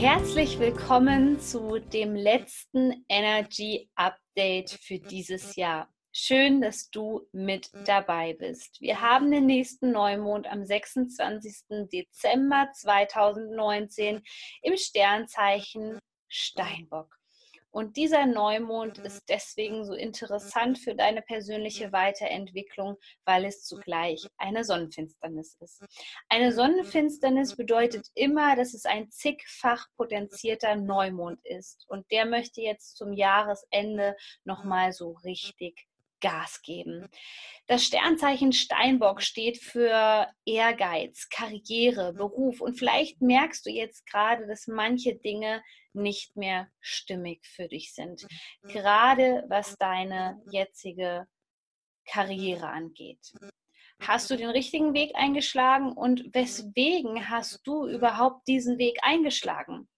Herzlich willkommen zu dem letzten Energy Update für dieses Jahr. Schön, dass du mit dabei bist. Wir haben den nächsten Neumond am 26. Dezember 2019 im Sternzeichen Steinbock. Und dieser Neumond ist deswegen so interessant für deine persönliche Weiterentwicklung, weil es zugleich eine Sonnenfinsternis ist. Eine Sonnenfinsternis bedeutet immer, dass es ein zigfach potenzierter Neumond ist. Und der möchte jetzt zum Jahresende nochmal so richtig Gas geben. Das Sternzeichen Steinbock steht für Ehrgeiz, Karriere, Beruf und vielleicht merkst du jetzt gerade, dass manche Dinge nicht mehr stimmig für dich sind, gerade was deine jetzige Karriere angeht. Hast du den richtigen Weg eingeschlagen und weswegen hast du überhaupt diesen Weg eingeschlagen?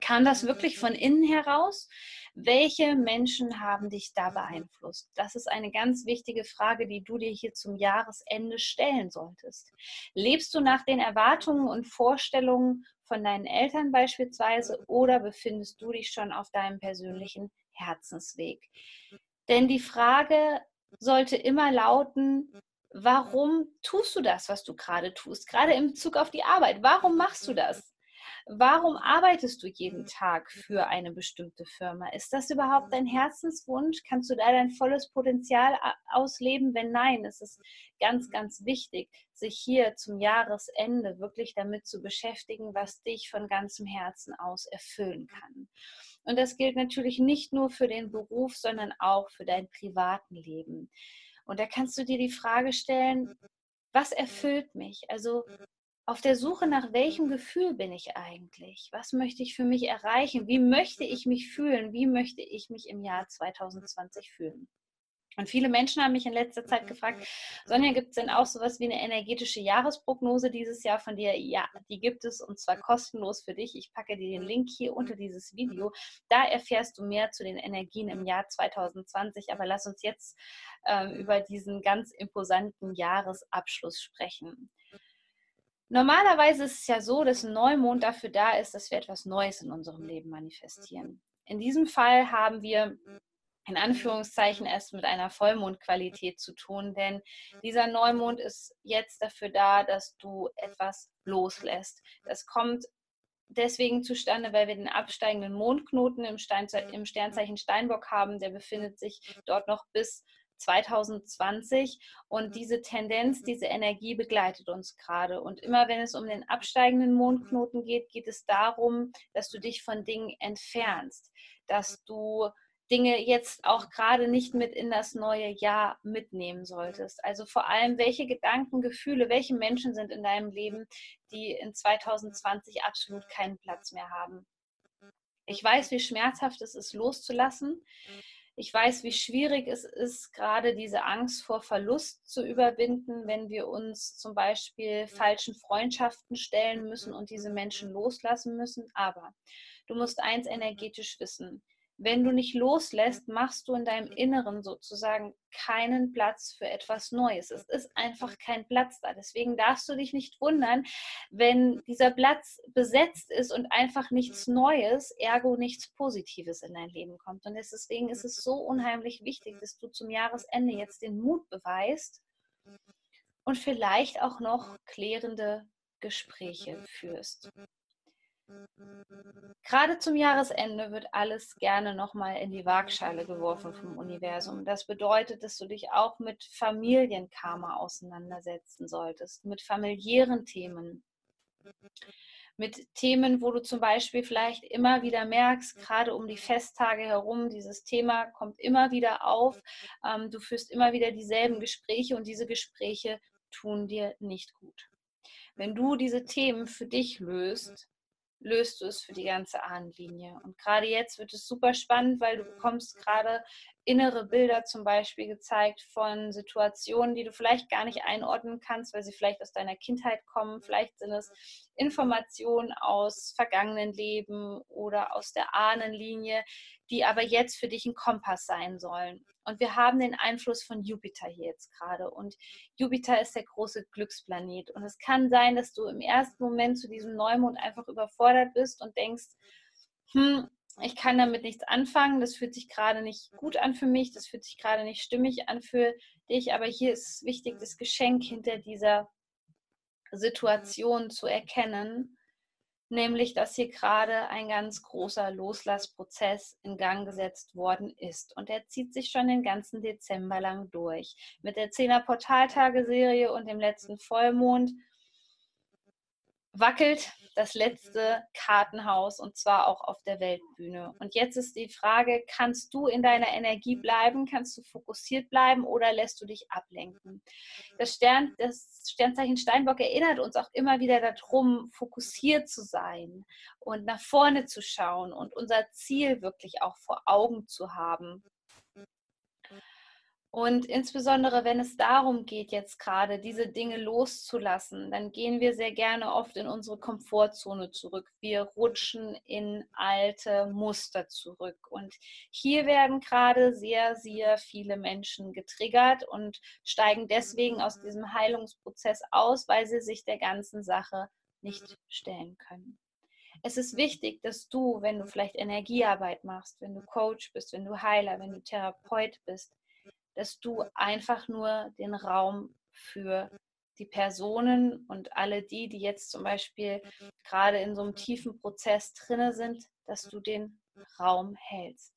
Kam das wirklich von innen heraus? Welche Menschen haben dich da beeinflusst? Das ist eine ganz wichtige Frage, die du dir hier zum Jahresende stellen solltest. Lebst du nach den Erwartungen und Vorstellungen von deinen Eltern beispielsweise oder befindest du dich schon auf deinem persönlichen Herzensweg? Denn die Frage sollte immer lauten, warum tust du das, was du gerade tust? Gerade im Bezug auf die Arbeit. Warum machst du das? Warum arbeitest du jeden Tag für eine bestimmte Firma? Ist das überhaupt dein Herzenswunsch? Kannst du da dein volles Potenzial ausleben? Wenn nein, ist es ganz, ganz wichtig, sich hier zum Jahresende wirklich damit zu beschäftigen, was dich von ganzem Herzen aus erfüllen kann. Und das gilt natürlich nicht nur für den Beruf, sondern auch für dein privaten Leben. Und da kannst du dir die Frage stellen, was erfüllt mich? Also auf der Suche nach welchem Gefühl bin ich eigentlich? Was möchte ich für mich erreichen? Wie möchte ich mich fühlen? Wie möchte ich mich im Jahr 2020 fühlen? Und viele Menschen haben mich in letzter Zeit gefragt, Sonja, gibt es denn auch sowas wie eine energetische Jahresprognose dieses Jahr von dir? Ja, die gibt es und zwar kostenlos für dich. Ich packe dir den Link hier unter dieses Video. Da erfährst du mehr zu den Energien im Jahr 2020. Aber lass uns jetzt äh, über diesen ganz imposanten Jahresabschluss sprechen. Normalerweise ist es ja so, dass ein Neumond dafür da ist, dass wir etwas Neues in unserem Leben manifestieren. In diesem Fall haben wir in Anführungszeichen erst mit einer Vollmondqualität zu tun, denn dieser Neumond ist jetzt dafür da, dass du etwas loslässt. Das kommt deswegen zustande, weil wir den absteigenden Mondknoten im, im Sternzeichen Steinbock haben. Der befindet sich dort noch bis 2020 und mhm. diese Tendenz, diese Energie begleitet uns gerade. Und immer wenn es um den absteigenden Mondknoten geht, geht es darum, dass du dich von Dingen entfernst, dass du Dinge jetzt auch gerade nicht mit in das neue Jahr mitnehmen solltest. Also vor allem, welche Gedanken, Gefühle, welche Menschen sind in deinem Leben, die in 2020 absolut keinen Platz mehr haben. Ich weiß, wie schmerzhaft es ist, loszulassen. Ich weiß, wie schwierig es ist, gerade diese Angst vor Verlust zu überwinden, wenn wir uns zum Beispiel falschen Freundschaften stellen müssen und diese Menschen loslassen müssen. Aber du musst eins energetisch wissen. Wenn du nicht loslässt, machst du in deinem Inneren sozusagen keinen Platz für etwas Neues. Es ist einfach kein Platz da. Deswegen darfst du dich nicht wundern, wenn dieser Platz besetzt ist und einfach nichts Neues, ergo nichts Positives in dein Leben kommt. Und deswegen ist es so unheimlich wichtig, dass du zum Jahresende jetzt den Mut beweist und vielleicht auch noch klärende Gespräche führst. Gerade zum Jahresende wird alles gerne nochmal in die Waagschale geworfen vom Universum. Das bedeutet, dass du dich auch mit Familienkarma auseinandersetzen solltest, mit familiären Themen, mit Themen, wo du zum Beispiel vielleicht immer wieder merkst, gerade um die Festtage herum, dieses Thema kommt immer wieder auf. Ähm, du führst immer wieder dieselben Gespräche und diese Gespräche tun dir nicht gut. Wenn du diese Themen für dich löst, löst du es für die ganze Ahnenlinie. Und gerade jetzt wird es super spannend, weil du bekommst gerade innere Bilder zum Beispiel gezeigt von Situationen, die du vielleicht gar nicht einordnen kannst, weil sie vielleicht aus deiner Kindheit kommen. Vielleicht sind es Informationen aus vergangenen Leben oder aus der Ahnenlinie, die aber jetzt für dich ein Kompass sein sollen. Und wir haben den Einfluss von Jupiter hier jetzt gerade. Und Jupiter ist der große Glücksplanet. Und es kann sein, dass du im ersten Moment zu diesem Neumond einfach überfordert bist und denkst, hm, ich kann damit nichts anfangen, das fühlt sich gerade nicht gut an für mich, das fühlt sich gerade nicht stimmig an für dich, aber hier ist wichtig, das Geschenk hinter dieser Situation zu erkennen, nämlich dass hier gerade ein ganz großer Loslassprozess in Gang gesetzt worden ist. Und der zieht sich schon den ganzen Dezember lang durch. Mit der 10er Portaltageserie und dem letzten Vollmond wackelt das letzte Kartenhaus und zwar auch auf der Weltbühne. Und jetzt ist die Frage, kannst du in deiner Energie bleiben, kannst du fokussiert bleiben oder lässt du dich ablenken? Das, Stern, das Sternzeichen Steinbock erinnert uns auch immer wieder darum, fokussiert zu sein und nach vorne zu schauen und unser Ziel wirklich auch vor Augen zu haben. Und insbesondere, wenn es darum geht, jetzt gerade diese Dinge loszulassen, dann gehen wir sehr gerne oft in unsere Komfortzone zurück. Wir rutschen in alte Muster zurück. Und hier werden gerade sehr, sehr viele Menschen getriggert und steigen deswegen aus diesem Heilungsprozess aus, weil sie sich der ganzen Sache nicht stellen können. Es ist wichtig, dass du, wenn du vielleicht Energiearbeit machst, wenn du Coach bist, wenn du Heiler, wenn du Therapeut bist, dass du einfach nur den Raum für die Personen und alle die, die jetzt zum Beispiel gerade in so einem tiefen Prozess drinne sind, dass du den Raum hältst.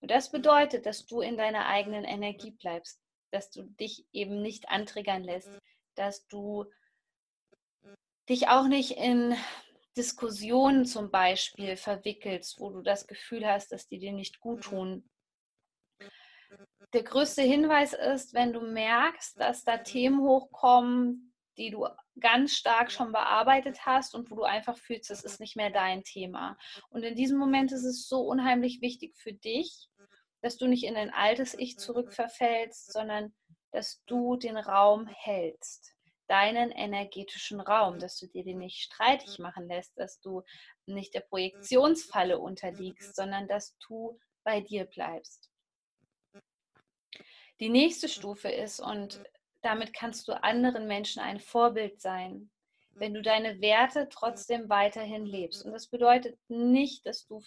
Und das bedeutet, dass du in deiner eigenen Energie bleibst, dass du dich eben nicht antriggern lässt, dass du dich auch nicht in Diskussionen zum Beispiel verwickelst, wo du das Gefühl hast, dass die dir nicht gut tun, der größte Hinweis ist, wenn du merkst, dass da Themen hochkommen, die du ganz stark schon bearbeitet hast und wo du einfach fühlst, das ist nicht mehr dein Thema. Und in diesem Moment ist es so unheimlich wichtig für dich, dass du nicht in ein altes Ich zurückverfällst, sondern dass du den Raum hältst, deinen energetischen Raum, dass du dir den nicht streitig machen lässt, dass du nicht der Projektionsfalle unterliegst, sondern dass du bei dir bleibst. Die nächste Stufe ist, und damit kannst du anderen Menschen ein Vorbild sein, wenn du deine Werte trotzdem weiterhin lebst. Und das bedeutet nicht, dass du